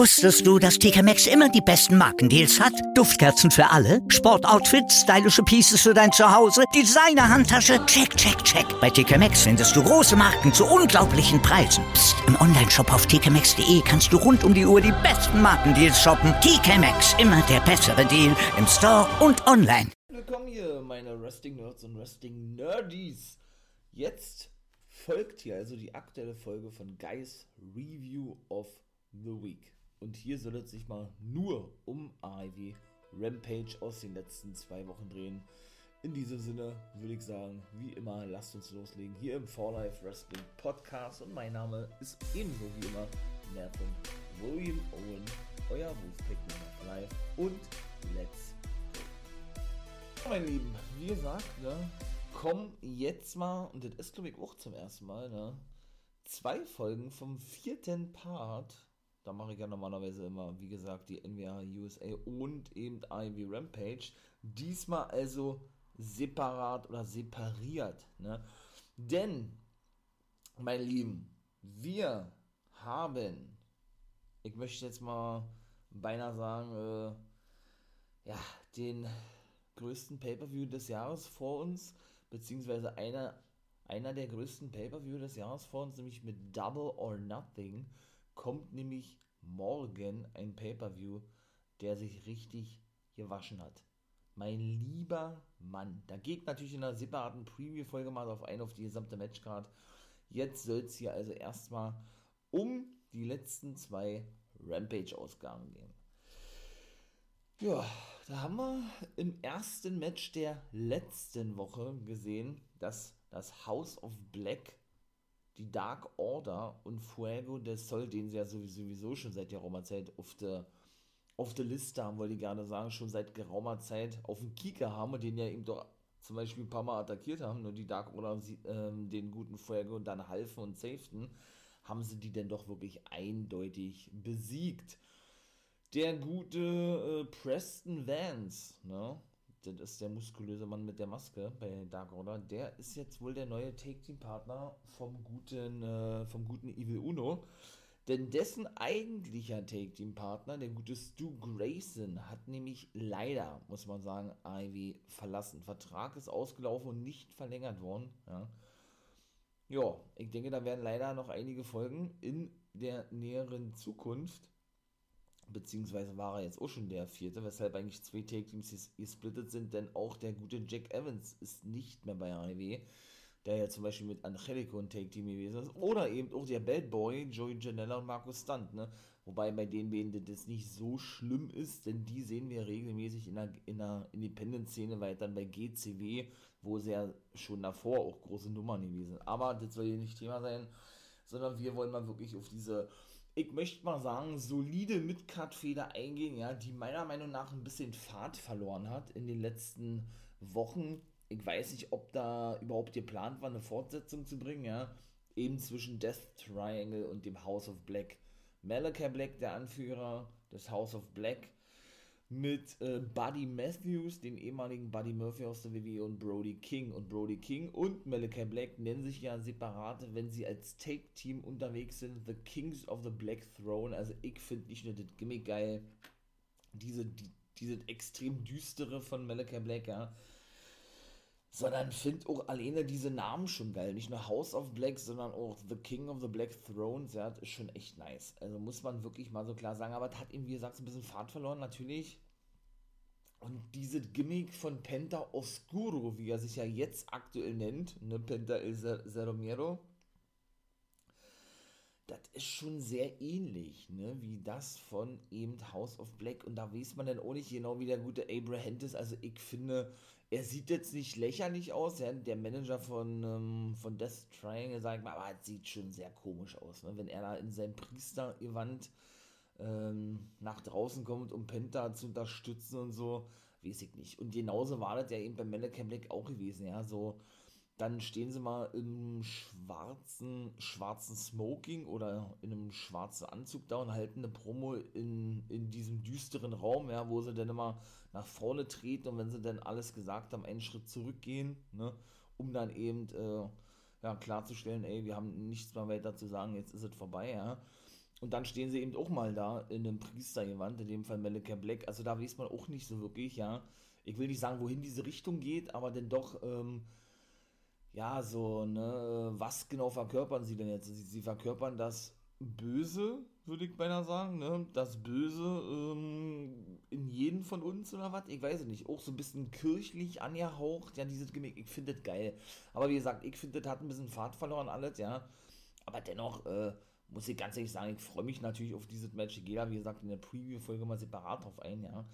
Wusstest du, dass TK Maxx immer die besten Markendeals hat? Duftkerzen für alle, Sportoutfits, stylische Pieces für dein Zuhause, Designer-Handtasche, check, check, check. Bei TK Maxx findest du große Marken zu unglaublichen Preisen. Psst. im Onlineshop auf tkmaxx.de kannst du rund um die Uhr die besten Markendeals shoppen. TK Maxx, immer der bessere Deal im Store und online. Willkommen hier, meine Wrestling-Nerds und Wrestling-Nerdies. Jetzt folgt hier also die aktuelle Folge von Guys Review of the Week. Und hier soll es sich mal nur um AEW Rampage aus den letzten zwei Wochen drehen. In diesem Sinne würde ich sagen, wie immer, lasst uns loslegen hier im For Life Wrestling Podcast. Und mein Name ist ebenso wie immer Nathan William Owen, euer Wolfpack of Life. Und let's go. Mein Lieben, wie gesagt, ne, kommen jetzt mal, und das ist glaube ich auch zum ersten Mal, ne, zwei Folgen vom vierten Part da mache ich ja normalerweise immer, wie gesagt, die NWA USA und eben Ivy Rampage. Diesmal also separat oder separiert. Ne? Denn, mein Lieben, wir haben, ich möchte jetzt mal beinahe sagen, äh, ja, den größten Pay-Per-View des Jahres vor uns, beziehungsweise einer, einer der größten Pay-Per-View des Jahres vor uns, nämlich mit Double or Nothing kommt nämlich morgen ein Pay-per-View, der sich richtig gewaschen hat. Mein lieber Mann, da geht natürlich in einer separaten Preview-Folge mal auf ein, auf die gesamte Matchcard. Jetzt soll es hier also erstmal um die letzten zwei Rampage-Ausgaben gehen. Ja, da haben wir im ersten Match der letzten Woche gesehen, dass das House of Black die Dark Order und Fuego del Sol, den sie ja sowieso schon seit geraumer Zeit auf der auf der Liste haben, wollte ich gerne sagen, schon seit geraumer Zeit auf dem Kieker haben und den ja eben doch zum Beispiel ein paar Mal attackiert haben, nur die Dark Order ähm, den guten Fuego dann halfen und safeten, haben sie die denn doch wirklich eindeutig besiegt. Der gute äh, Preston Vance, ne? Das ist der muskulöse Mann mit der Maske bei Dark Order, der ist jetzt wohl der neue Take-Team-Partner vom guten, äh, vom guten Evil Uno. Denn dessen eigentlicher Take-Team-Partner, der gute Stu Grayson, hat nämlich leider, muss man sagen, Ivy verlassen. Vertrag ist ausgelaufen und nicht verlängert worden. Ja. ja, ich denke, da werden leider noch einige Folgen in der näheren Zukunft beziehungsweise war er jetzt auch schon der vierte, weshalb eigentlich zwei Take-Teams gesplittet sind, denn auch der gute Jack Evans ist nicht mehr bei AEW, der ja zum Beispiel mit Angelico ein Take-Team gewesen ist, oder eben auch der Bad Boy, Joey Janella und Markus Stunt, ne? Wobei bei den beiden das nicht so schlimm ist, denn die sehen wir regelmäßig in der, in der Independent-Szene weiter bei GCW, wo sie ja schon davor auch große Nummern gewesen sind. Aber das soll hier nicht Thema sein, sondern wir wollen mal wirklich auf diese ich möchte mal sagen, solide Midcard-Feder eingehen, ja, die meiner Meinung nach ein bisschen Fahrt verloren hat in den letzten Wochen. Ich weiß nicht, ob da überhaupt geplant war, eine Fortsetzung zu bringen, ja. Eben zwischen Death Triangle und dem House of Black. Malachi Black, der Anführer des House of Black, mit äh, Buddy Matthews, dem ehemaligen Buddy Murphy aus der WWE und Brody King. Und Brody King und Malachi Black nennen sich ja separat, wenn sie als Take-Team unterwegs sind, The Kings of the Black Throne. Also ich finde nicht nur das Gimmick geil, diese, die, diese extrem düstere von Malachi Black, ja, sondern finde auch alleine diese Namen schon geil. Nicht nur House of Black, sondern auch The King of the Black Thrones. Ja, das ist schon echt nice. Also muss man wirklich mal so klar sagen. Aber das hat ihm, wie gesagt, ein bisschen Fahrt verloren, natürlich. Und diese Gimmick von Penta Oscuro, wie er sich ja jetzt aktuell nennt, ne, Penta El Zeromero, das ist schon sehr ähnlich, ne, wie das von eben House of Black. Und da weiß man dann auch nicht genau, wie der gute Abraham ist. Also ich finde, er sieht jetzt nicht lächerlich aus, ja, der Manager von, ähm, von Death Triangle, sag ich mal, aber es sieht schon sehr komisch aus, ne? wenn er da in seinem Priestergewand ähm, nach draußen kommt, um Penta zu unterstützen und so, weiß ich nicht. Und genauso war das ja eben bei Malachi Black auch gewesen, ja, so, dann stehen sie mal im schwarzen, schwarzen Smoking oder in einem schwarzen Anzug da und halten eine Promo in, in diesem düsteren Raum, ja, wo sie dann immer nach vorne treten und wenn sie dann alles gesagt haben, einen Schritt zurückgehen, ne, um dann eben äh, ja, klarzustellen, ey, wir haben nichts mehr weiter zu sagen, jetzt ist es vorbei, ja. und dann stehen sie eben auch mal da in einem Priestergewand, in dem Fall Malachi Black. Also da weiß man auch nicht so wirklich, ja. Ich will nicht sagen, wohin diese Richtung geht, aber denn doch, ähm, ja, so, ne, was genau verkörpern sie denn jetzt? Sie, sie verkörpern das Böse, würde ich beinahe sagen, ne? Das Böse ähm, in jedem von uns oder was? Ich weiß es nicht. Auch so ein bisschen kirchlich angehaucht, ja, dieses Gimmick, ich finde das geil. Aber wie gesagt, ich finde, das hat ein bisschen Fahrt verloren alles, ja. Aber dennoch, äh, muss ich ganz ehrlich sagen, ich freue mich natürlich auf dieses Match. Ich gehe da, wie gesagt, in der Preview-Folge mal separat drauf ein, ja.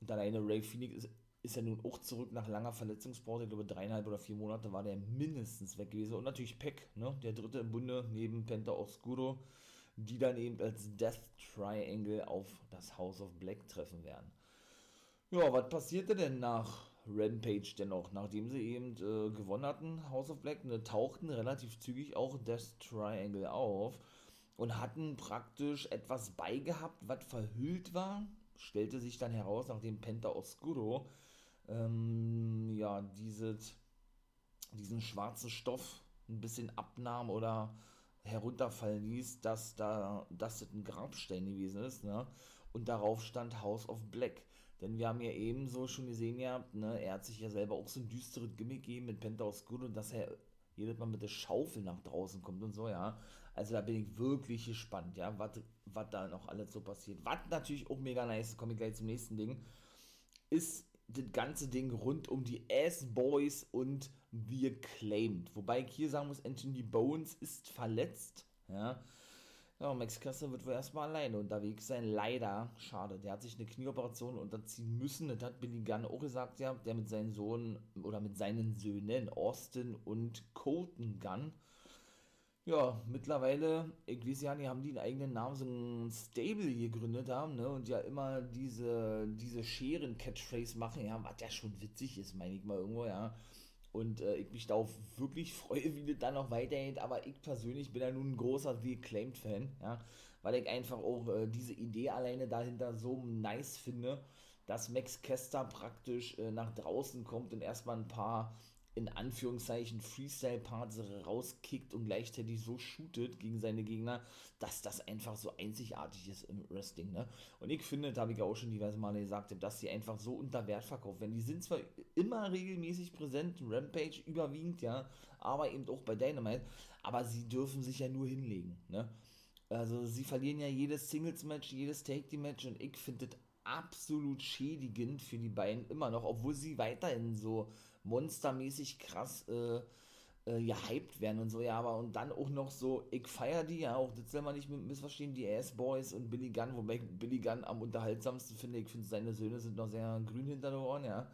Und alleine Ray Phoenix ist, ist ja nun auch zurück nach langer Verletzungspause. Ich glaube, dreieinhalb oder vier Monate war der mindestens weg gewesen. Und natürlich Peck, ne, der dritte im Bunde, neben Penta Oscuro, die dann eben als Death Triangle auf das House of Black treffen werden. Ja, was passierte denn nach Rampage dennoch, nachdem sie eben äh, gewonnen hatten, House of Black, ne, tauchten relativ zügig auch Death Triangle auf und hatten praktisch etwas beigehabt, was verhüllt war. Stellte sich dann heraus, nachdem Penta Oscuro ähm, ja, dieses, diesen schwarzen Stoff ein bisschen abnahm oder herunterfallen ließ, dass da dass das ein Grabstein gewesen ist, ne? Und darauf stand House of Black. Denn wir haben ja ebenso schon gesehen, ja, ne, er hat sich ja selber auch so ein düsteres Gimmick gegeben mit Penta Oscuro und dass er jedes Mal mit der Schaufel nach draußen kommt und so, ja. Also da bin ich wirklich gespannt, ja, was da noch alles so passiert. Was natürlich auch mega nice komme ich gleich zum nächsten Ding, ist das ganze Ding rund um die Ass-Boys und The Acclaimed. Wobei ich hier sagen muss, Anthony Bones ist verletzt, ja. Ja, Max Kessler wird wohl erstmal alleine unterwegs sein. Leider, schade. Der hat sich eine Knieoperation unterziehen müssen. Das hat Billy Gunn auch gesagt, ja, der mit seinen Sohn oder mit seinen Söhnen Austin und Colton Gunn ja, mittlerweile, ich weiß ja nicht, haben die einen eigenen Namen, so ein Stable gegründet haben, ne, und ja immer diese, diese Scheren-Catchphrase machen, ja, was ja schon witzig ist, meine ich mal irgendwo, ja. Und äh, ich mich darauf wirklich freue, wie das dann noch weitergeht, aber ich persönlich bin ja nun ein großer The Acclaimed-Fan, ja, weil ich einfach auch äh, diese Idee alleine dahinter so nice finde, dass Max Kester praktisch äh, nach draußen kommt und erstmal ein paar in Anführungszeichen Freestyle-Parts rauskickt und gleichzeitig so shootet gegen seine Gegner, dass das einfach so einzigartig ist im Wrestling. Ne? Und ich finde, da habe ich ja auch schon diverse Male gesagt, dass sie einfach so unter Wert verkauft werden. Die sind zwar immer regelmäßig präsent, Rampage überwiegend, ja, aber eben auch bei Dynamite, aber sie dürfen sich ja nur hinlegen. Ne? Also sie verlieren ja jedes Singles-Match, jedes Take-Team-Match und ich finde das absolut schädigend für die beiden immer noch, obwohl sie weiterhin so monstermäßig krass äh, äh, gehypt werden und so, ja, aber und dann auch noch so, ich feiere die, ja, auch das soll man nicht missverstehen, die Ass-Boys und Billy Gunn, wobei ich Billy Gunn am unterhaltsamsten finde, ich finde seine Söhne sind noch sehr grün hinter den Ohren, ja,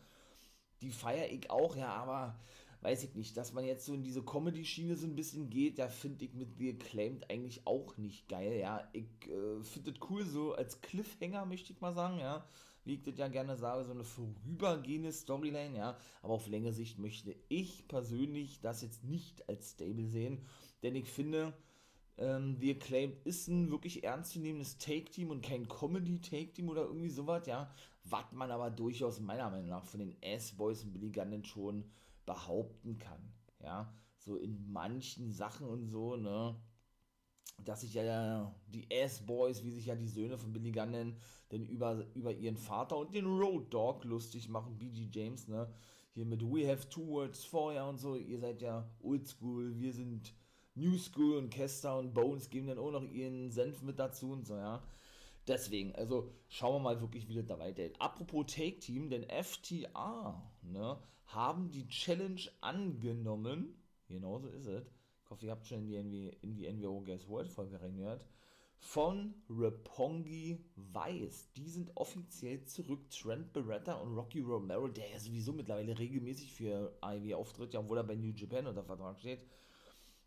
die feiere ich auch, ja, aber weiß ich nicht, dass man jetzt so in diese Comedy-Schiene so ein bisschen geht, da finde ich mit The Acclaimed eigentlich auch nicht geil, ja, ich äh, finde das cool, so als Cliffhanger möchte ich mal sagen, ja, wie ich das ja gerne sage, so eine vorübergehende Storyline, ja. Aber auf längere Sicht möchte ich persönlich das jetzt nicht als Stable sehen, denn ich finde, ähm, The Acclaimed ist ein wirklich ernstzunehmendes Take-Team und kein Comedy-Take-Team oder irgendwie sowas, ja. Was man aber durchaus meiner Meinung nach von den S-Boys und Billy Gunn schon behaupten kann, ja. So in manchen Sachen und so, ne dass sich ja die S-Boys, wie sich ja die Söhne von Billy Gunn nennen, denn über, über ihren Vater und den Road Dog lustig machen, BG James, ne? Hier mit We have two words ja und so, ihr seid ja oldschool, wir sind New School und Kester und Bones geben dann auch noch ihren Senf mit dazu und so, ja. Deswegen, also schauen wir mal wirklich, wie das da weitergeht. Apropos Take Team, denn FTA, ne, haben die Challenge angenommen, genauso ist es, ich hoffe, ihr habt schon in die, NW, in die NWO Guess World Folge reingehört, von Rapongi Weiß. Die sind offiziell zurück. Trent Beretta und Rocky Romero, der ja sowieso mittlerweile regelmäßig für AEW auftritt, ja, obwohl er bei New Japan unter Vertrag steht.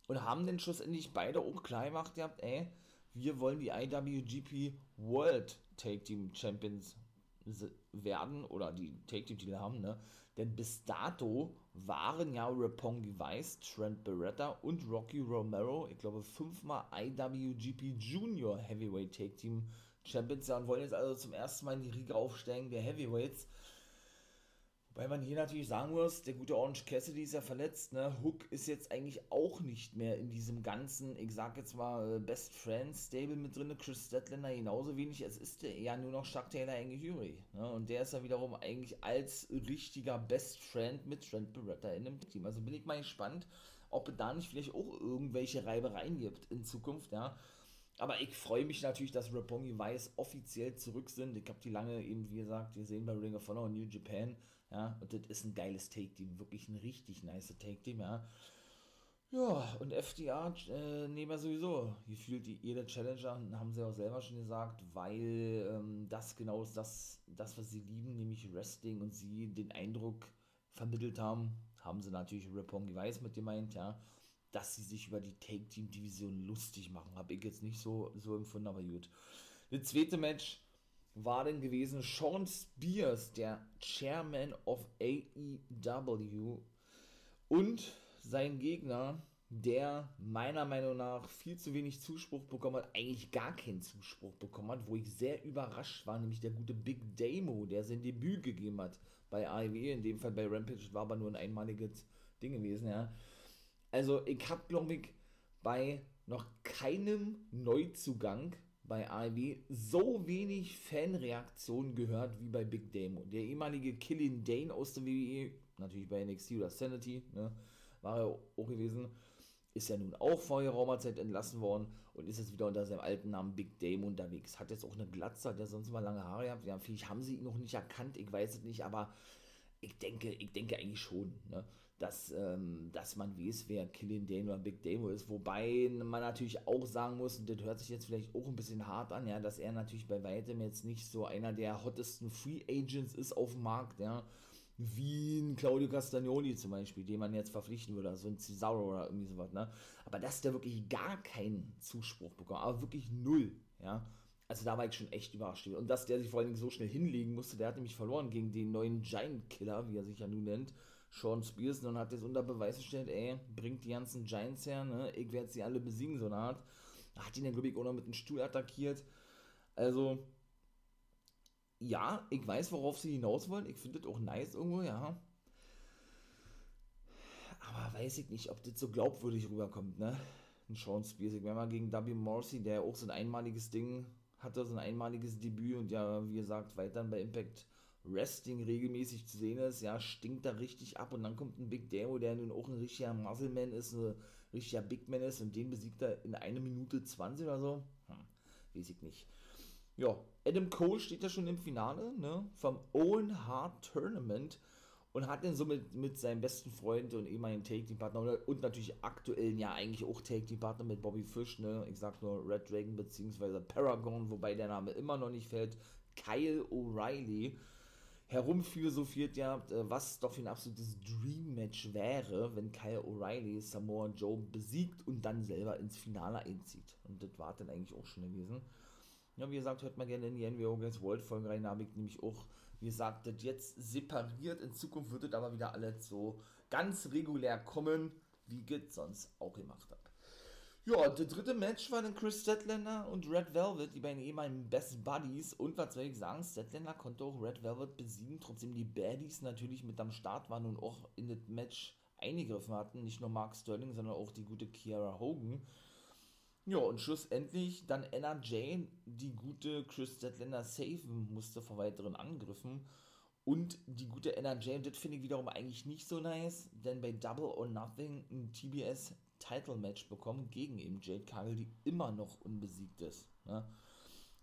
Und haben dann schlussendlich beide auch klar gemacht, ihr ey, wir wollen die IWGP World Take Team Champions werden oder die Take Team Titel haben, ne? Denn bis dato waren ja Rapongi Weiss, Trent Beretta und Rocky Romero, ich glaube fünfmal IWGP Junior Heavyweight Take Team Champions ja, und wollen jetzt also zum ersten Mal in die Riege aufsteigen der Heavyweights. Weil man hier natürlich sagen muss, der gute Orange Cassidy ist ja verletzt, ne? Hook ist jetzt eigentlich auch nicht mehr in diesem ganzen, ich sag jetzt mal, Best Friends Stable mit drin, Chris Statlander genauso wenig, es ist ja nur noch Chuck Taylor Engehury, ne? Und der ist ja wiederum eigentlich als richtiger Best Friend mit Trent Beretta in dem Team. Also bin ich mal gespannt, ob es da nicht vielleicht auch irgendwelche Reibereien gibt in Zukunft, ja. Aber ich freue mich natürlich, dass Roppongi Weiß offiziell zurück sind. Ich habe die lange eben, wie gesagt, gesehen bei Ring of Honor und New Japan. Ja, und das ist ein geiles Take-Team. Wirklich ein richtig nice Take-Team, ja. Ja, und FDA äh, nehmen wir sowieso gefühlt die, jede Challenger, haben sie auch selber schon gesagt, weil ähm, das genau ist das, das, was sie lieben, nämlich Wrestling und sie den Eindruck vermittelt haben, haben sie natürlich Roppongi Weiß mit gemeint, ja dass sie sich über die Take-Team-Division lustig machen. Habe ich jetzt nicht so, so empfunden, aber gut. Das zweite Match war dann gewesen Sean Spears, der Chairman of AEW und sein Gegner, der meiner Meinung nach viel zu wenig Zuspruch bekommen hat, eigentlich gar keinen Zuspruch bekommen hat, wo ich sehr überrascht war, nämlich der gute Big Damo, der sein Debüt gegeben hat bei AEW, in dem Fall bei Rampage, war aber nur ein einmaliges Ding gewesen, ja. Also ich habe, glaube ich, bei noch keinem Neuzugang bei AEW so wenig Fanreaktionen gehört wie bei Big Damo. Der ehemalige Killian Dane aus der WWE, natürlich bei NXT oder Sanity, ne, war er auch gewesen, ist ja nun auch vor geraumer Zeit entlassen worden und ist jetzt wieder unter seinem alten Namen Big Dame unterwegs. Hat jetzt auch eine Glatze, hat ja sonst mal lange Haare gehabt. Ja, vielleicht haben sie ihn noch nicht erkannt, ich weiß es nicht, aber ich denke, ich denke eigentlich schon. Ne? Dass, ähm, dass man weiß, wer Killian Dane oder Big Damo ist. Wobei man natürlich auch sagen muss, und das hört sich jetzt vielleicht auch ein bisschen hart an, ja, dass er natürlich bei weitem jetzt nicht so einer der hottesten Free Agents ist auf dem Markt, ja. Wie ein Claudio Castagnoli zum Beispiel, den man jetzt verpflichten würde, so ein Cesaro oder irgendwie sowas, ne? Aber dass der wirklich gar keinen Zuspruch bekommt, aber wirklich null, ja. Also da war ich schon echt überrascht. Und dass der sich vor allen Dingen so schnell hinlegen musste, der hat nämlich verloren gegen den neuen Giant Killer, wie er sich ja nun nennt. Sean Spears und hat jetzt unter Beweis gestellt, ey, bringt die ganzen Giants her, ne? ich werde sie alle besiegen, so eine Art. Hat ihn dann, glaube ich, auch noch mit einem Stuhl attackiert. Also, ja, ich weiß, worauf sie hinaus wollen. Ich finde das auch nice irgendwo, ja. Aber weiß ich nicht, ob das so glaubwürdig rüberkommt, ne? Ein Sean Spears. Ich wäre mal gegen W. Morrissey, der auch so ein einmaliges Ding hatte, so ein einmaliges Debüt und ja, wie gesagt, weiterhin bei Impact Wrestling regelmäßig zu sehen ist, ja, stinkt da richtig ab und dann kommt ein Big Damo, der nun auch ein richtiger Muscleman ist, ein richtiger Big Man ist und den besiegt er in einer Minute 20 oder so. Hm, weiß ich nicht. Ja, Adam Cole steht ja schon im Finale, ne, vom Owen Hart Tournament und hat dann so mit, seinem besten Freund und ehemaligen Take-Team-Partner und natürlich aktuellen ja eigentlich auch Take-Team-Partner mit Bobby Fish, ne, ich sag nur Red Dragon bzw. Paragon, wobei der Name immer noch nicht fällt, Kyle O'Reilly herumphilosophiert ja, äh, was doch für ein absolutes Dream-Match wäre, wenn Kyle O'Reilly Samoa Joe besiegt und dann selber ins Finale einzieht. Und das war dann eigentlich auch schon gewesen. Ja, wie gesagt, hört mal gerne in die NWO Guys World Folge rein, da habe ich nämlich auch, wie gesagt, das jetzt separiert. In Zukunft wird das aber wieder alles so ganz regulär kommen, wie es sonst auch gemacht habe. Ja, der dritte Match war dann Chris Statlander und Red Velvet, die beiden ehemaligen Best Buddies. Und was soll ich sagen, Statlander konnte auch Red Velvet besiegen, trotzdem die Baddies natürlich mit am Start waren und auch in das Match eingegriffen hatten. Nicht nur Mark Sterling, sondern auch die gute Kiara Hogan. Ja, und schlussendlich dann Anna Jane, die gute Chris Statlander saven musste vor weiteren Angriffen. Und die gute Anna Jane, das finde ich wiederum eigentlich nicht so nice, denn bei Double or Nothing ein TBS Title-Match bekommen gegen eben Jade Cargill, die immer noch unbesiegt ist. Ne?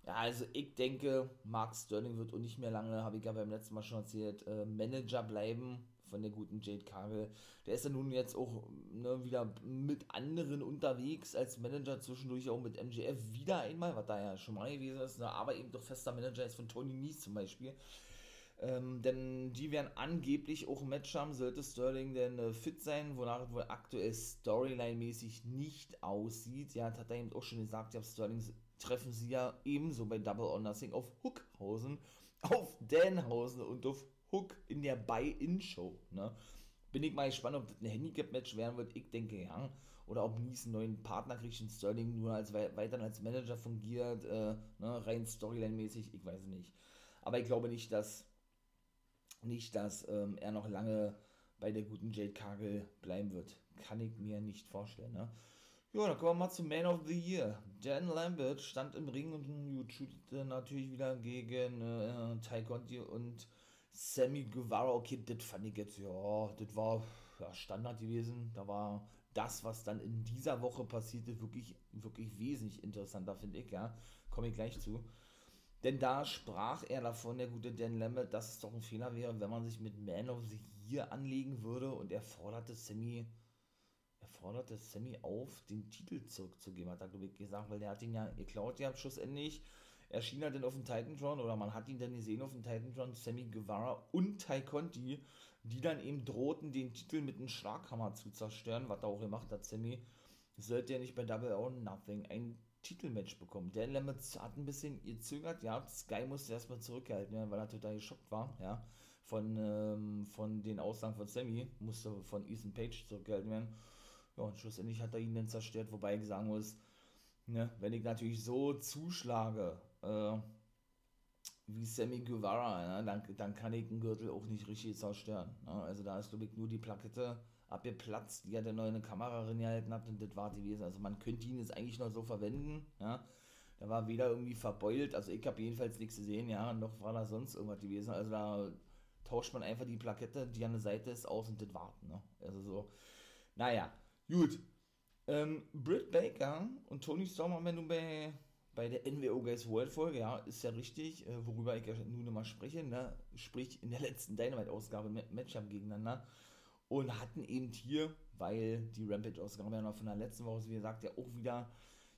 Ja, also ich denke, Mark Sterling wird auch nicht mehr lange, habe ich ja beim letzten Mal schon erzählt, äh, Manager bleiben von der guten Jade Cargill. Der ist ja nun jetzt auch ne, wieder mit anderen unterwegs als Manager, zwischendurch auch mit MJF wieder einmal, was da ja schon mal gewesen ist, ne, aber eben doch fester Manager ist von Tony Nies zum Beispiel. Ähm, denn die werden angeblich auch ein Match haben, sollte Sterling denn äh, fit sein, wonach wohl aktuell Storyline-mäßig nicht aussieht. Ja, das hat er eben auch schon gesagt, ja, Sterling treffen sie ja ebenso bei Double or Nothing auf Hookhausen, auf Danhausen und auf Hook in der Buy-In-Show. Ne? Bin ich mal gespannt, ob das ein Handicap-Match werden wird. Ich denke ja. Oder ob Nies einen neuen Partner kriegt und Sterling nur als weiter als Manager fungiert, äh, ne? rein Storyline-mäßig, ich weiß nicht. Aber ich glaube nicht, dass nicht, dass ähm, er noch lange bei der guten Jade Cargill bleiben wird. Kann ich mir nicht vorstellen. Ne? Ja, dann kommen wir mal zum Man of the Year. Dan Lambert stand im Ring und shootete natürlich wieder gegen äh, Ty Conti und Sammy Guevara. Okay, das fand ich jetzt, ja, das war ja, Standard gewesen. Da war das, was dann in dieser Woche passierte, wirklich, wirklich wesentlich interessanter, finde ich, ja. Komme ich gleich zu. Denn da sprach er davon, der gute Dan Lambert, dass es doch ein Fehler wäre, wenn man sich mit Man of the Year anlegen würde und er forderte Sammy forderte Sammy auf, den Titel zurückzugeben, hat er, gesagt, weil der hat ihn ja geklaut, ja, schlussendlich. Erschien er denn auf dem Titantron oder man hat ihn dann gesehen auf dem Titantron, Sammy Guevara und Ty Conti, die dann eben drohten, den Titel mit einem Schlaghammer zu zerstören, was er auch gemacht hat, Sammy. Sollte er nicht bei Double or Nothing ein Titelmatch bekommen. Der Lambert hat ein bisschen gezögert, ja, Sky musste erstmal zurückhalten, ja, weil er total geschockt war, ja, von, ähm, von den Aussagen von Sammy, musste von Ethan Page zurückgehalten werden. Ja, und schlussendlich hat er ihn dann zerstört, wobei ich sagen muss, ne, wenn ich natürlich so zuschlage, äh, wie Sammy Guevara, ne, dann, dann kann ich den Gürtel auch nicht richtig zerstören. Ne? Also da ist, glaube ich, nur die Plakette abgeplatzt, die hat der neue Kamera gehalten hat und das war die gewesen. Also man könnte ihn jetzt eigentlich noch so verwenden, ja. Da war weder irgendwie verbeult, also ich habe jedenfalls nichts gesehen, ja, noch war da sonst irgendwas gewesen. Also da tauscht man einfach die Plakette, die an der Seite ist, aus und das warten, ne? Also so, naja, Gut. Ähm, Britt Baker und Tony Storm haben wir nun bei, bei der NWO Guys World Folge, ja, ist ja richtig, äh, worüber ich ja nun mal spreche, ne? sprich in der letzten Dynamite-Ausgabe Matchup gegeneinander und hatten eben hier, weil die Rampage-Ausgabe ja noch von der letzten Woche, wie gesagt, ja auch wieder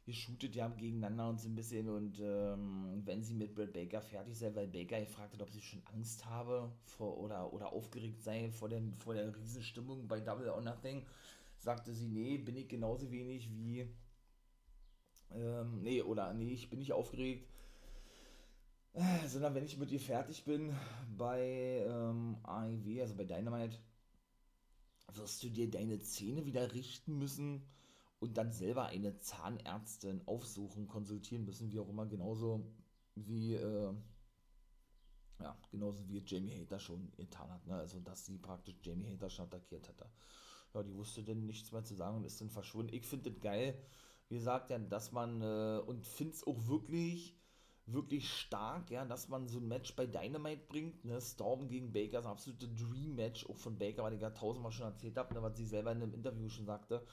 geshootet ja gegeneinander und so ein bisschen und ähm, wenn sie mit Britt Baker fertig sei, weil Baker gefragt hat, ob sie schon Angst habe vor, oder, oder aufgeregt sei vor, den, vor der Riesenstimmung bei Double or Nothing, sagte sie, nee, bin ich genauso wenig wie, ähm, nee, oder nee, ich bin nicht aufgeregt, sondern wenn ich mit ihr fertig bin bei ähm, AIW, also bei Dynamite, wirst du dir deine Zähne wieder richten müssen und dann selber eine Zahnärztin aufsuchen, konsultieren müssen, wie auch immer, genauso wie, äh, ja, genauso wie Jamie Hater schon getan hat, ne? also dass sie praktisch Jamie Hater schon attackiert hatte ja, die wusste dann nichts mehr zu sagen und ist dann verschwunden. Ich finde das geil, wie gesagt, ja, dass man, äh, und finde es auch wirklich, wirklich stark, ja, dass man so ein Match bei Dynamite bringt, ne, Storm gegen Baker, das absolute Dream-Match, auch von Baker, weil ich ja tausendmal schon erzählt habe, ne, was sie selber in einem Interview schon sagte.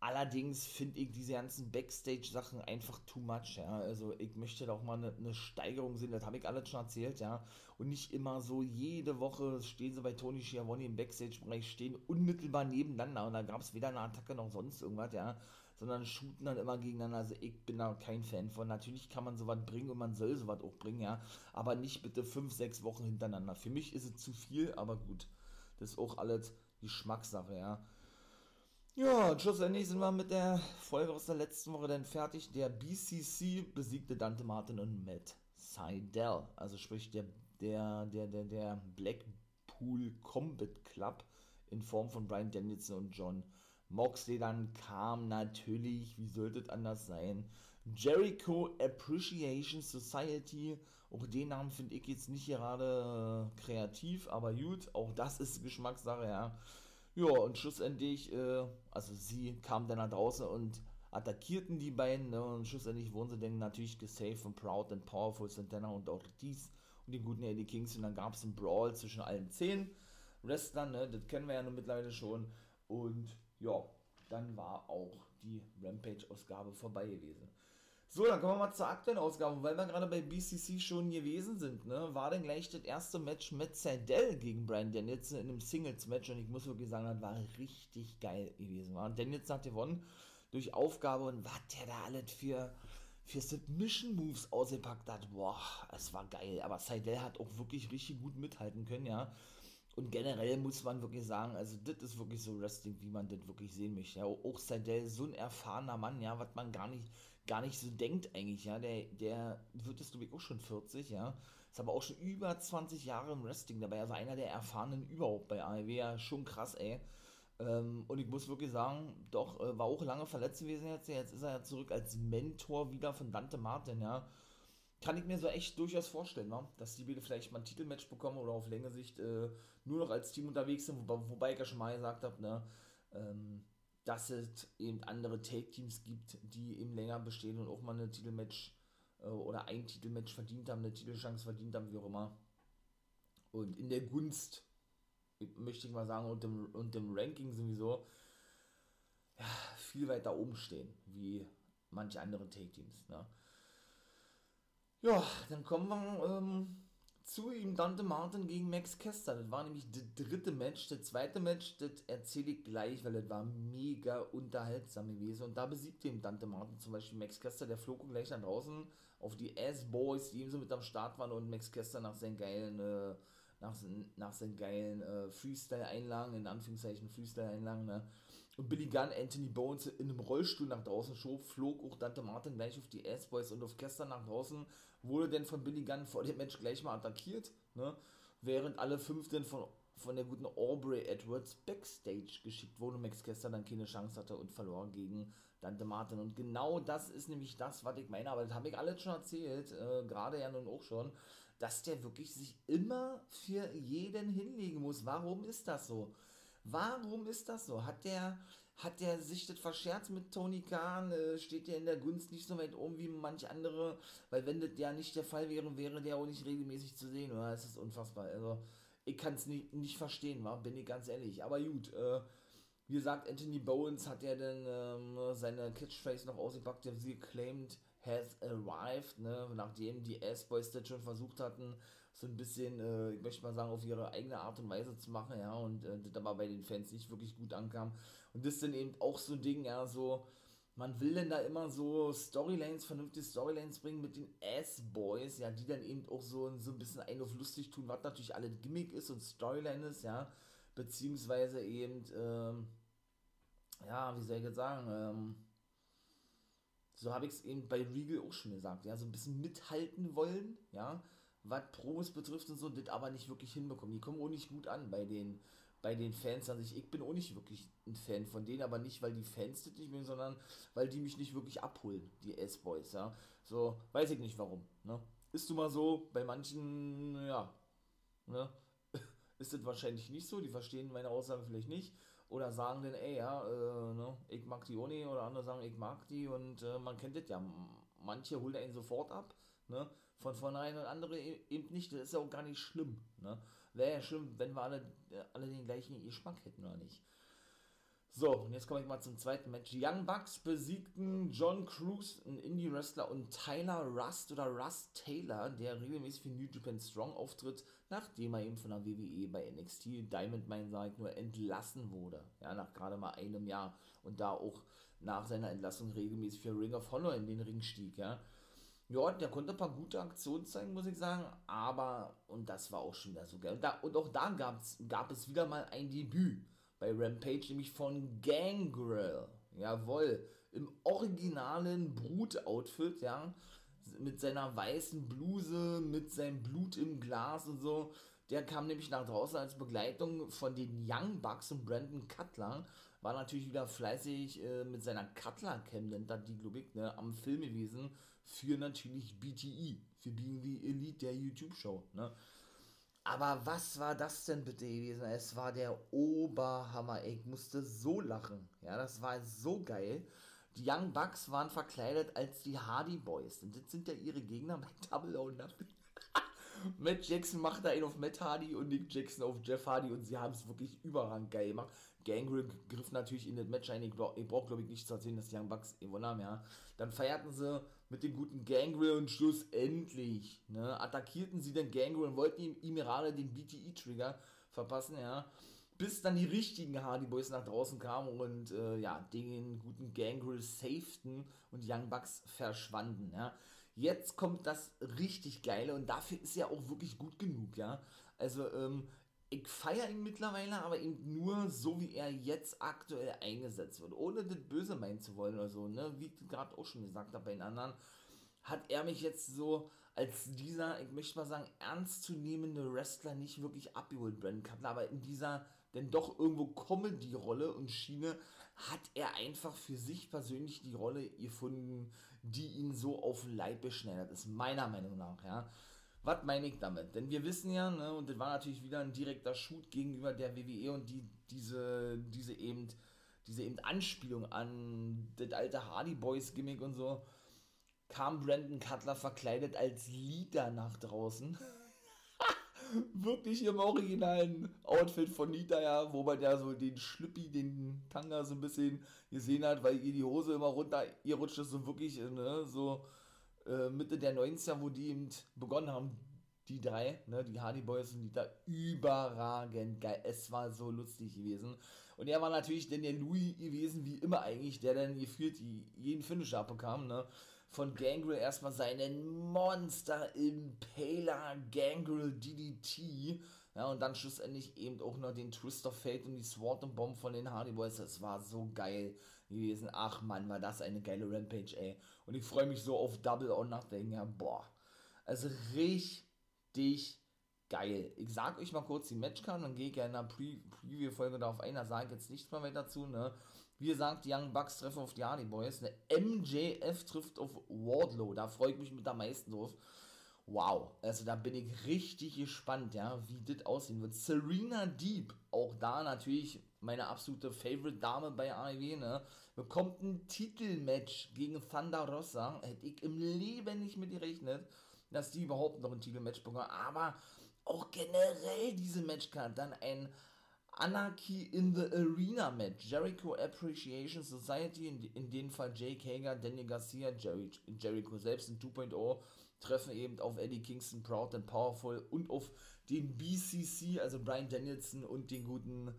Allerdings finde ich diese ganzen Backstage-Sachen einfach too much, ja. Also ich möchte da auch mal eine, eine Steigerung sehen, das habe ich alles schon erzählt, ja. Und nicht immer so jede Woche stehen sie bei Tony Schiavone im Backstage-Bereich, stehen unmittelbar nebeneinander und da gab es weder eine Attacke noch sonst irgendwas, ja. Sondern shooten dann immer gegeneinander. Also ich bin da kein Fan von. Natürlich kann man sowas bringen und man soll sowas auch bringen, ja. Aber nicht bitte fünf, sechs Wochen hintereinander. Für mich ist es zu viel, aber gut. Das ist auch alles Geschmackssache, ja. Ja, und schlussendlich sind wir mit der Folge aus der letzten Woche dann fertig. Der BCC besiegte Dante Martin und Matt Seidel. Also sprich der, der, der, der, der Blackpool Combat Club in Form von Brian Danielson und John Moxley. Dann kam natürlich, wie sollte es anders sein, Jericho Appreciation Society. Auch den Namen finde ich jetzt nicht gerade äh, kreativ, aber gut, auch das ist Geschmackssache, ja. Ja, und schlussendlich, äh, also sie kamen dann nach draußen und attackierten die beiden, ne, und schlussendlich wurden sie dann natürlich gesaved von Proud and Powerful Santana und Ortiz und den guten Eddie Kings und dann gab es einen Brawl zwischen allen zehn Wrestlern, ne, das kennen wir ja nun mittlerweile schon und ja, dann war auch die Rampage-Ausgabe vorbei gewesen. So, dann kommen wir mal zur aktuellen Ausgabe, weil wir gerade bei BCC schon gewesen sind, ne, war dann gleich das erste Match mit Sandell gegen Brian Danielson in einem Singles-Match und ich muss wirklich sagen, das war richtig geil gewesen. War. Danielson hat gewonnen durch Aufgabe und was der da alles für, für Submission-Moves ausgepackt hat, boah, es war geil, aber Seidel hat auch wirklich richtig gut mithalten können, ja. Und generell muss man wirklich sagen, also das ist wirklich so Wrestling, wie man das wirklich sehen möchte. Ja, auch Seidel, so ein erfahrener Mann, ja, was man gar nicht gar nicht so denkt eigentlich, ja. Der, der wird es, glaube ich, auch schon 40, ja. Ist aber auch schon über 20 Jahre im Wrestling dabei. Also einer der erfahrenen überhaupt bei AEW, ja, schon krass, ey. Ähm, und ich muss wirklich sagen, doch, äh, war auch lange verletzt gewesen jetzt. Jetzt ist er ja zurück als Mentor wieder von Dante Martin, ja. Kann ich mir so echt durchaus vorstellen, ne? dass die beide vielleicht mal ein Titelmatch bekommen oder auf längere Sicht äh, nur noch als Team unterwegs sind, wobei, wobei ich ja schon mal gesagt habe, ne, ähm, dass es eben andere Take-Teams gibt, die eben länger bestehen und auch mal eine Titelmatch äh, oder ein Titelmatch verdient haben, eine Titelchance verdient haben, wie auch immer. Und in der Gunst, möchte ich mal sagen, und dem, und dem Ranking sowieso, ja, viel weiter oben stehen, wie manche andere Take-Teams. Ne? Ja, dann kommen wir ähm, zu ihm Dante Martin gegen Max Kester. Das war nämlich das dritte Match. Das zweite Match, das erzähle ich gleich, weil das war mega unterhaltsam gewesen. Und da besiegte ihm Dante Martin zum Beispiel Max Kester. Der flog gleich nach draußen auf die Ass-Boys, die ihm so mit am Start waren. Und Max Kester nach seinen geilen, äh, nach, nach seinen geilen äh, Freestyle-Einlagen, in Anführungszeichen Freestyle-Einlagen, ne? Und Billy Gunn, Anthony Bones in einem Rollstuhl nach draußen schob, flog auch Dante Martin gleich auf die Ass-Boys und auf Kester nach draußen wurde denn von Billy Gunn vor dem Match gleich mal attackiert, ne? während alle fünf dann von, von der guten Aubrey Edwards Backstage geschickt wurden und Max Kester dann keine Chance hatte und verlor gegen Dante Martin. Und genau das ist nämlich das, was ich meine, aber das habe ich alles schon erzählt, äh, gerade ja nun auch schon, dass der wirklich sich immer für jeden hinlegen muss. Warum ist das so? Warum ist das so? Hat der, hat der sich das verscherzt mit Tony Khan? Äh, steht der in der Gunst nicht so weit oben wie manche andere? Weil wenn das ja nicht der Fall wäre, wäre der auch nicht regelmäßig zu sehen, oder? Es ist unfassbar. Also, ich kann es nicht, nicht verstehen, wa? bin ich ganz ehrlich. Aber gut, äh, wie gesagt, Anthony Bowens hat ja dann ähm, seine Catchphrase noch ausgepackt, der sie claimed has arrived, ne? nachdem die S-Boys das schon versucht hatten, so ein bisschen, äh, ich möchte mal sagen, auf ihre eigene Art und Weise zu machen, ja, und äh, das aber bei den Fans nicht wirklich gut ankam. Und das ist dann eben auch so ein Ding, ja, so, man will denn da immer so Storylines, vernünftige Storylines bringen mit den Ass-Boys, ja, die dann eben auch so, so ein bisschen ein auf lustig tun, was natürlich alle Gimmick ist und Storyline ist, ja, beziehungsweise eben, ähm, ja, wie soll ich jetzt sagen, ähm, so habe ich es eben bei Regal auch schon gesagt, ja, so ein bisschen mithalten wollen, ja, was Promos betrifft und so, das aber nicht wirklich hinbekommen. Die kommen auch nicht gut an bei den, bei den Fans an sich. Ich bin auch nicht wirklich ein Fan von denen, aber nicht, weil die Fans das nicht mögen, sondern weil die mich nicht wirklich abholen, die S-Boys, ja. So, weiß ich nicht warum, ne. Ist du mal so, bei manchen, ja, ne, ist das wahrscheinlich nicht so, die verstehen meine Aussagen vielleicht nicht oder sagen dann, ey, ja, äh, ne, ich mag die Uni oder andere sagen, ich mag die und äh, man kennt das ja. Manche holen einen sofort ab, ne, von vornherein und andere e-, eben nicht. Das ist ja auch gar nicht schlimm. Ne? Wäre ja schlimm, wenn wir alle, alle den gleichen Geschmack hätten, oder nicht? So, und jetzt komme ich mal zum zweiten Match. Young Bucks besiegten John Cruz, ein Indie-Wrestler, und Tyler Rust oder Rust Taylor, der regelmäßig für New Japan Strong auftritt, nachdem er eben von der WWE bei NXT Diamond Mine, sag ich nur, entlassen wurde. Ja, nach gerade mal einem Jahr. Und da auch nach seiner Entlassung regelmäßig für Ring of Honor in den Ring stieg, ja. Ja, der konnte ein paar gute Aktionen zeigen, muss ich sagen. Aber, und das war auch schon wieder so geil. Und, da, und auch da gab's, gab es wieder mal ein Debüt bei Rampage, nämlich von Gangrel. Jawohl. Im originalen Brut-Outfit, ja. Mit seiner weißen Bluse, mit seinem Blut im Glas und so. Der kam nämlich nach draußen als Begleitung von den Young Bucks und Brandon Cutler. War natürlich wieder fleißig äh, mit seiner Cutler-Cam, nennt das die, glaube ich, ne, am Film gewesen für natürlich BTE, für Being the Elite der YouTube-Show. Ne? Aber was war das denn bitte gewesen? Es war der Oberhammer. Ich musste so lachen. Ja, das war so geil. Die Young Bucks waren verkleidet als die Hardy Boys. Und das sind ja ihre Gegner bei Double or Nothing. Matt Jackson macht da einen auf Matt Hardy und Nick Jackson auf Jeff Hardy und sie haben es wirklich überrang geil gemacht. Gangrel griff natürlich in das Match ein. Ich, brauche, glaube ich, nicht zu erzählen, dass die Young Bucks gewonnen haben, ja. Dann feierten sie mit dem guten Gangrel und schlussendlich, ne, attackierten sie den Gangrel und wollten ihm, ihm gerade den BTE-Trigger verpassen, ja. Bis dann die richtigen Hardy Boys nach draußen kamen und äh, ja, den guten Gangrel safeten und Young Bucks verschwanden, ja. Jetzt kommt das richtig geile und dafür ist er auch wirklich gut genug, ja. Also, ähm, ich feiere ihn mittlerweile, aber eben nur so, wie er jetzt aktuell eingesetzt wird. Ohne das Böse meinen zu wollen oder so, ne? Wie ich gerade auch schon gesagt habe bei den anderen, hat er mich jetzt so als dieser, ich möchte mal sagen, ernstzunehmende Wrestler nicht wirklich abgeholt, Brandon Cutler, aber in dieser denn doch irgendwo Comedy-Rolle und Schiene hat er einfach für sich persönlich die Rolle gefunden, die ihn so auf den Leib beschneidert ist, meiner Meinung nach, ja. Was meine ich damit? Denn wir wissen ja, ne, und das war natürlich wieder ein direkter Shoot gegenüber der WWE und die, diese, diese eben, diese eben Anspielung an das alte Hardy Boys Gimmick und so, kam Brandon Cutler verkleidet als Leader nach draußen. Wirklich im originalen Outfit von Nita, ja, wo man ja so den Schlüppi, den Tanga so ein bisschen gesehen hat, weil ihr die Hose immer runter, ihr rutscht es so wirklich, ne, so äh, Mitte der 90er, wo die eben begonnen haben, die drei, ne, die Hardy Boys und Nita, überragend geil. Es war so lustig gewesen. Und er war natürlich dann der Louis gewesen, wie immer eigentlich, der dann gefühlt jeden Finisher abbekam, ne von Gangrel erstmal seinen Monster Impaler Gangrel DDT. Ja, und dann schlussendlich eben auch noch den Twist of Fate und die Sword and Bomb von den Hardy Boys. Das war so geil gewesen. Ach man, war das eine geile Rampage, ey. Und ich freue mich so auf Double or Nothing. Ja, boah. Also richtig geil. Ich sag euch mal kurz die Matchcard, dann gehe ich ja in der Pre Preview-Folge darauf ein. Da sage ich jetzt nichts mehr weiter dazu, ne. Wie gesagt, die Young Bucks treffen auf die Hardy Boys. Eine MJF trifft auf Wardlow. Da freue ich mich mit am meisten drauf. Wow, also da bin ich richtig gespannt, ja, wie das aussehen wird. Serena Deep, auch da natürlich meine absolute Favorite Dame bei AEW, ne, bekommt ein Titelmatch gegen Thunder Rosa. Hätte ich im Leben nicht mit gerechnet, dass die überhaupt noch ein Titelmatch bekommen. Aber auch generell diese Matchcard, dann ein Anarchy in the Arena Match, Jericho Appreciation Society, in, in dem Fall Jake Hager, Daniel Garcia, Jerry, Jericho selbst in 2.0 treffen eben auf Eddie Kingston, Proud and Powerful und auf den BCC, also Brian Danielson und den guten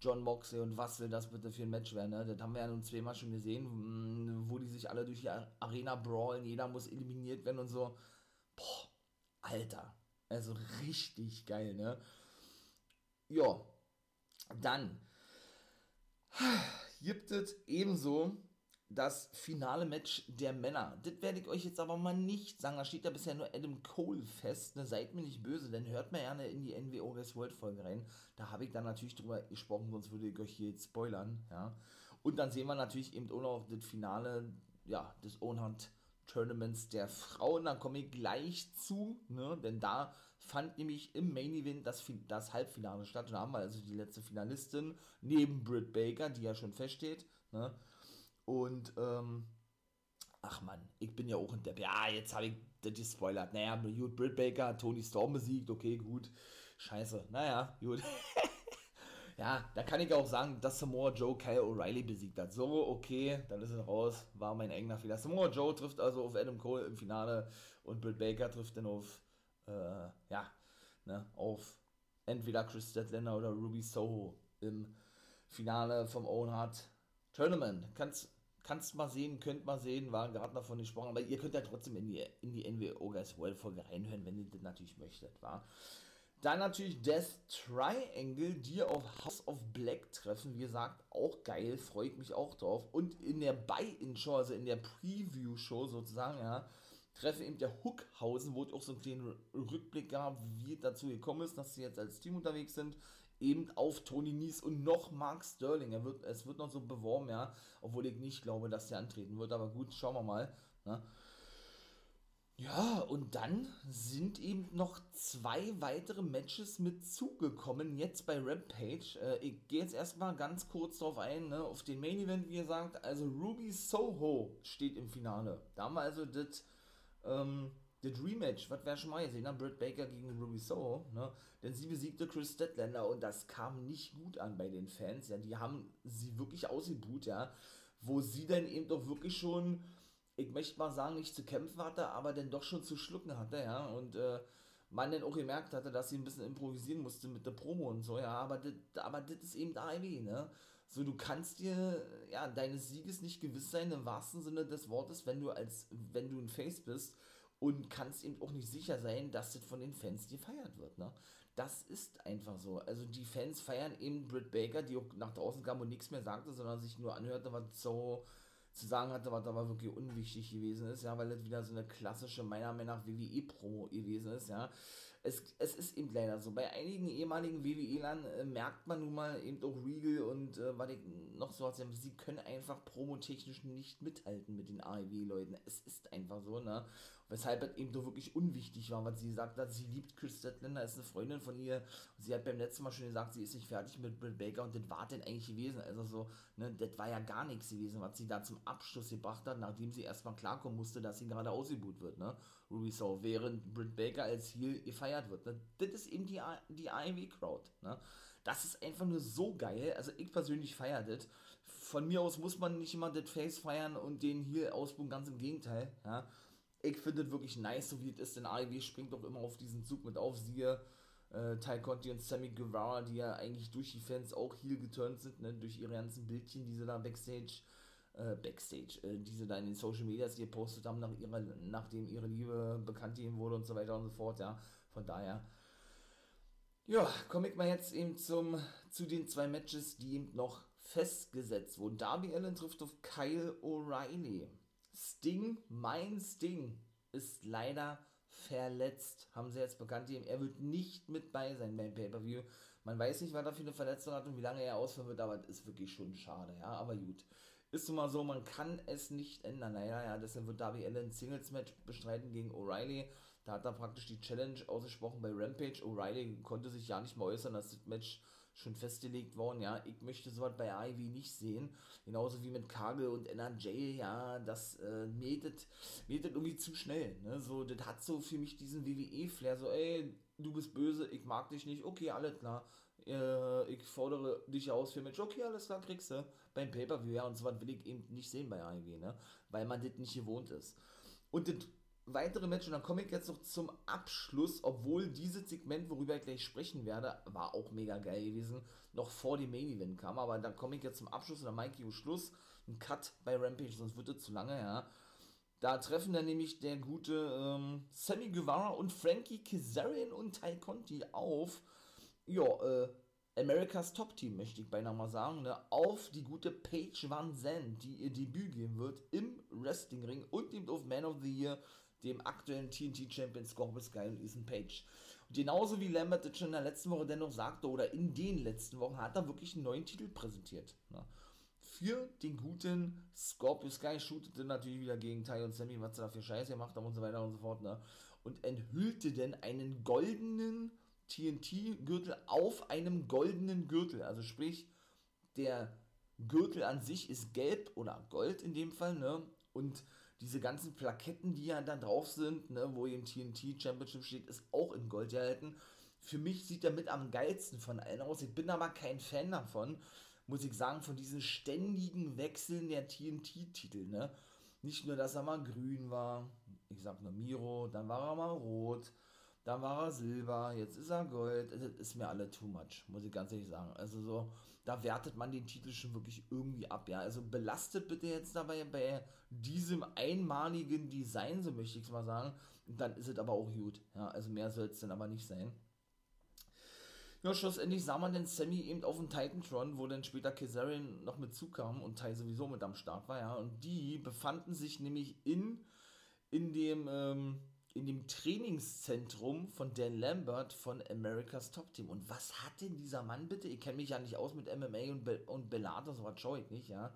John Moxley und was will das bitte für ein Match werden, ne? Das haben wir ja nun zweimal schon gesehen, mm, wo die sich alle durch die Arena brawlen, jeder muss eliminiert werden und so. Boah, Alter. Also richtig geil, ne? Ja, dann gibt es ebenso das finale Match der Männer. Das werde ich euch jetzt aber mal nicht sagen. Da steht ja bisher nur Adam Cole fest. Ne, seid mir nicht böse, denn hört mir gerne in die NWO Guys World Folge rein. Da habe ich dann natürlich drüber gesprochen, sonst würde ich euch hier jetzt spoilern. Ja. Und dann sehen wir natürlich eben auch noch das Finale ja, des Ownhunt Tournaments der Frauen. Da komme ich gleich zu, ne? denn da fand nämlich im Main Event das, das Halbfinale statt. Und da haben wir also die letzte Finalistin neben Britt Baker, die ja schon feststeht. Ne? Und, ähm, ach man, ich bin ja auch in der. Ja, jetzt habe ich das gespoilert. Naja, gut, Britt Baker hat Tony Storm besiegt, okay, gut. Scheiße, naja, gut. ja, da kann ich auch sagen, dass Samoa Joe Kyle O'Reilly besiegt hat. So, okay, dann ist es raus. War mein eigener Fehler. Samoa Joe trifft also auf Adam Cole im Finale und Britt Baker trifft dann auf äh, ja, ne, auf entweder Chris Statlander oder Ruby Soho im Finale vom Owen Hart Tournament. Kannst, kannst mal sehen, könnt mal sehen, war gerade davon gesprochen, aber ihr könnt ja trotzdem in die, in die NWO Guys World Folge reinhören, wenn ihr das natürlich möchtet, war. Dann natürlich Death Triangle, die auf House of Black treffen. Wie gesagt, auch geil, freue ich mich auch drauf. Und in der Buy-In-Show, also in der Preview-Show sozusagen, ja, treffe eben der Hookhausen, wo es auch so einen kleinen Rückblick gab, wie es dazu gekommen ist, dass sie jetzt als Team unterwegs sind, eben auf Tony Nies und noch Mark Sterling. Er wird, es wird noch so beworben, ja, obwohl ich nicht glaube, dass der antreten wird, aber gut, schauen wir mal. Ne? Ja, und dann sind eben noch zwei weitere Matches mit zugekommen, jetzt bei Rampage. Äh, ich gehe jetzt erstmal ganz kurz darauf ein, ne, auf den Main Event, wie gesagt. Also Ruby Soho steht im Finale. Da haben wir also das ähm, das Rematch, was wir schon mal gesehen haben, Britt Baker gegen Ruby Soho, ne? Denn sie besiegte Chris Statlander und das kam nicht gut an bei den Fans, ja. Die haben sie wirklich ausgebuht, ja. Wo sie dann eben doch wirklich schon, ich möchte mal sagen, nicht zu kämpfen hatte, aber dann doch schon zu schlucken hatte, ja. Und äh, man dann auch gemerkt hatte, dass sie ein bisschen improvisieren musste mit der Promo und so, ja. Aber das aber ist eben AEW, ne? So, du kannst dir, ja, deines Sieges nicht gewiss sein, im wahrsten Sinne des Wortes, wenn du als, wenn du ein Face bist und kannst eben auch nicht sicher sein, dass das von den Fans gefeiert wird, ne? Das ist einfach so. Also die Fans feiern eben Britt Baker, die auch nach draußen kam und nichts mehr sagte, sondern sich nur anhörte, was so zu sagen hatte, was aber wirklich unwichtig gewesen ist, ja, weil das wieder so eine klassische, meiner Meinung nach, WWE-Promo gewesen ist, ja. Es, es ist eben leider so. Bei einigen ehemaligen WWE-Lern äh, merkt man nun mal eben auch Regal und äh, was ich noch so hatte, sie können einfach promotechnisch nicht mithalten mit den AEW-Leuten. Es ist einfach so, ne? Weshalb es eben so wirklich unwichtig war, was sie gesagt hat, sie liebt Chris Statlander, ist eine Freundin von ihr. Sie hat beim letzten Mal schon gesagt, sie ist nicht fertig mit Britt Baker und das war denn eigentlich gewesen. Also so, ne, das war ja gar nichts gewesen, was sie da zum Abschluss gebracht hat, nachdem sie erstmal klarkommen musste, dass sie gerade ausgebucht wird, ne? Ruby Soul, während Britt Baker als Heel gefeiert wird. Ne? Das ist eben die, die AEW-Crowd, ne? Das ist einfach nur so geil. Also ich persönlich feiere das. Von mir aus muss man nicht immer das Face feiern und den Heel ausbuchen, ganz im Gegenteil, ja ich finde es wirklich nice, so wie es ist, denn AEW springt doch immer auf diesen Zug mit auf, siehe äh, Ty Conti und Sammy Guevara, die ja eigentlich durch die Fans auch heel geturnt sind, ne, durch ihre ganzen Bildchen, die sie da Backstage, äh, Backstage, äh, die sie da in den Social Medias gepostet haben, nach ihrer, nachdem ihre Liebe bekannt gegeben wurde und so weiter und so fort, ja, von daher, ja, komme ich mal jetzt eben zum, zu den zwei Matches, die eben noch festgesetzt wurden. Darby Allen trifft auf Kyle O'Reilly. Sting, mein Sting, ist leider verletzt. Haben sie jetzt bekannt. Er wird nicht mit bei sein beim Pay-Per-View. Man weiß nicht, was er für eine Verletzung hat und wie lange er ausfallen wird, aber das ist wirklich schon schade, ja, aber gut. Ist nun mal so, man kann es nicht ändern. Naja, ja, deshalb wird Darby Allen ein Singles-Match bestreiten gegen O'Reilly. Da hat er praktisch die Challenge ausgesprochen bei Rampage. O'Reilly konnte sich ja nicht mehr äußern, dass das Match schon festgelegt worden, ja, ich möchte sowas bei Ivy nicht sehen, genauso wie mit Kagel und NRJ, ja, das äh, mietet, mietet irgendwie zu schnell, ne, so, das hat so für mich diesen WWE-Flair, so, ey, du bist böse, ich mag dich nicht, okay, alles klar, äh, ich fordere dich aus für Match, okay, alles klar, kriegst du, beim Pay-Per-View, ja, und sowas will ich eben nicht sehen bei Ivy, ne, weil man das nicht gewohnt ist. Und das weitere Match und dann komme ich jetzt noch zum Abschluss, obwohl dieses Segment, worüber ich gleich sprechen werde, war auch mega geil gewesen, noch vor dem Main Event kam, aber dann komme ich jetzt zum Abschluss und dann Mikey und Schluss, ein Cut bei Rampage, sonst wird es zu lange, ja. Da treffen dann nämlich der gute ähm, Sammy Guevara und Frankie Kazarian und Ty Conti auf, ja, äh, Americas Top Team, möchte ich beinahe mal sagen, ne, auf die gute Paige Van Zandt, die ihr Debüt geben wird im Wrestlingring und eben auf Man of the Year dem aktuellen TNT-Champion Scorpio Sky und Ethan Page. Und genauso wie Lambert das schon in der letzten Woche dennoch sagte, oder in den letzten Wochen, hat er wirklich einen neuen Titel präsentiert. Ne? Für den guten Scorpio Sky shootete natürlich wieder gegen Ty und Sammy, was sie da für Scheiße gemacht haben und so weiter und so fort. Ne? Und enthüllte denn einen goldenen TNT-Gürtel auf einem goldenen Gürtel. Also sprich, der Gürtel an sich ist gelb oder gold in dem Fall, ne? Und diese ganzen Plaketten, die ja dann drauf sind, ne, wo eben TNT Championship steht, ist auch in Gold gehalten. Für mich sieht er mit am geilsten von allen aus. Ich bin aber kein Fan davon, muss ich sagen, von diesen ständigen Wechseln der TNT-Titel, ne? Nicht nur, dass er mal grün war, ich sag nur Miro, dann war er mal rot, dann war er Silber, jetzt ist er Gold. Das ist mir alle too much, muss ich ganz ehrlich sagen. Also so, da wertet man den Titel schon wirklich irgendwie ab, ja. Also belastet bitte jetzt dabei bei diesem einmaligen Design, so möchte ich es mal sagen. Und dann ist es aber auch gut, ja. Also mehr soll es dann aber nicht sein. Ja, schlussendlich sah man den Sammy eben auf dem Titantron, wo dann später Kazarian noch mit zukam und Ty sowieso mit am Start war, ja. Und die befanden sich nämlich in, in dem, ähm, in dem Trainingszentrum von Dan Lambert von America's Top Team. Und was hat denn dieser Mann bitte? Ich kenne mich ja nicht aus mit MMA und, Be und Bellator, so was schaue ich nicht, ja.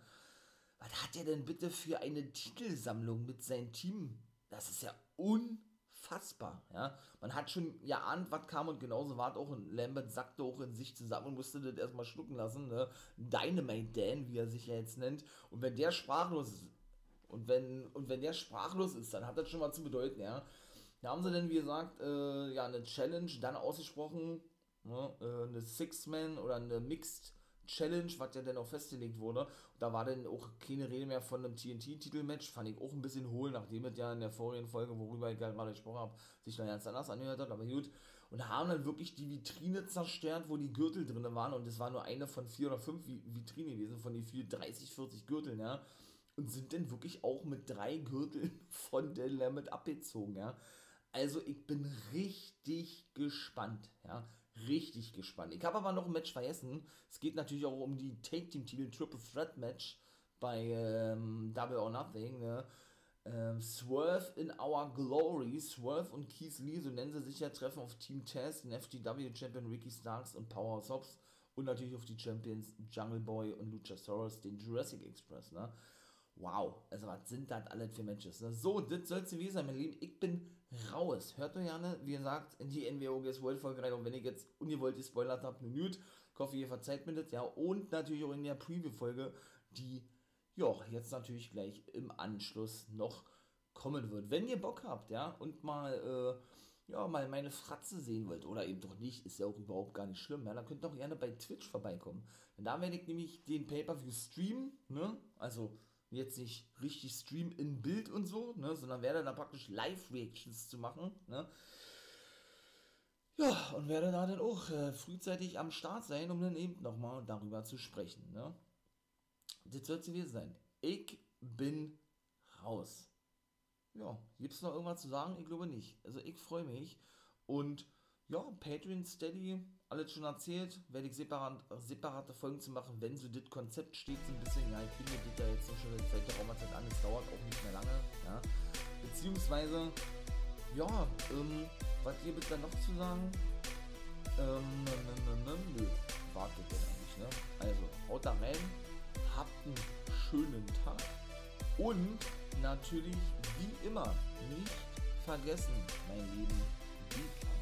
Was hat er denn bitte für eine Titelsammlung mit seinem Team? Das ist ja unfassbar, ja. Man hat schon ja ahnt, was kam und genauso war es auch. Und Lambert sackte auch in sich zusammen und musste das erstmal schlucken lassen, ne. Dynamite Dan, wie er sich ja jetzt nennt. Und wenn der sprachlos ist, und wenn, und wenn der sprachlos ist, dann hat das schon mal zu bedeuten, ja. Da haben sie dann, wie gesagt, äh, ja, eine Challenge dann ausgesprochen, ne, äh, eine Six-Man oder eine Mixed Challenge, was ja dann auch festgelegt wurde. Da war dann auch keine Rede mehr von einem TNT-Titelmatch. Fand ich auch ein bisschen hohl, nachdem es ja in der vorigen Folge, worüber ich gerade gesprochen habe, sich dann ganz anders angehört hat. Aber gut. Und haben dann wirklich die Vitrine zerstört, wo die Gürtel drin waren. Und es war nur eine von vier oder fünf Vitrinen gewesen, von den vier 30, 40 Gürteln, ja. Und sind dann wirklich auch mit drei Gürteln von der Lammet abgezogen, ja. Also ich bin richtig gespannt, ja, richtig gespannt. Ich habe aber noch ein Match vergessen. Es geht natürlich auch um die Take Team Titel Triple Threat Match bei ähm, Double or Nothing, ne? Ähm, Swerve in Our Glory, Swerve und Keith Lee, so nennen sie sich ja, treffen auf Team Test, den FTW-Champion Ricky Starks und Powerhouse Hobbs und natürlich auf die Champions Jungle Boy und Luchasaurus, den Jurassic Express, ne? Wow, also was sind das alles für Matches, ne? So, das soll es gewesen sein, mein Lieben. Ich bin raus. Hört euch gerne, wie gesagt, in die NWOGS World Folge rein und wenn ich jetzt ungewollt gespoilert habe, eine Nude, ich hoffe, ihr verzeiht mir das, ja, und natürlich auch in der Preview-Folge, die ja, jetzt natürlich gleich im Anschluss noch kommen wird. Wenn ihr Bock habt, ja, und mal, äh, ja, mal meine Fratze sehen wollt, oder eben doch nicht, ist ja auch überhaupt gar nicht schlimm, ja, dann könnt ihr auch gerne bei Twitch vorbeikommen. Denn da werde ich nämlich den Pay-Per-View streamen, ne, also jetzt nicht richtig streamen in Bild und so, ne, sondern werde da praktisch Live-Reactions zu machen, ne. Ja, und werde da dann auch äh, frühzeitig am Start sein, um dann eben nochmal darüber zu sprechen, ne das soll es gewesen sein. Ich bin raus. Ja, gibt es noch irgendwas zu sagen? Ich glaube nicht. Also ich freue mich. Und ja, Patreon Steady, alles schon erzählt, werde ich separat, separate Folgen zu machen, wenn so das Konzept steht, so ein bisschen, ja, ich kündige das ja jetzt schon seit der Raumerzeit an, es dauert auch nicht mehr lange, ja. Beziehungsweise, ja, ähm, was ihr bitte noch zu sagen? Ähm, nö, wartet denn eigentlich, ne? Also, haut da rein, habt einen schönen Tag und natürlich wie immer nicht vergessen, mein Leben, wie